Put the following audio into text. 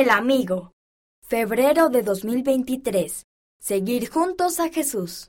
El amigo. Febrero de 2023. Seguir juntos a Jesús.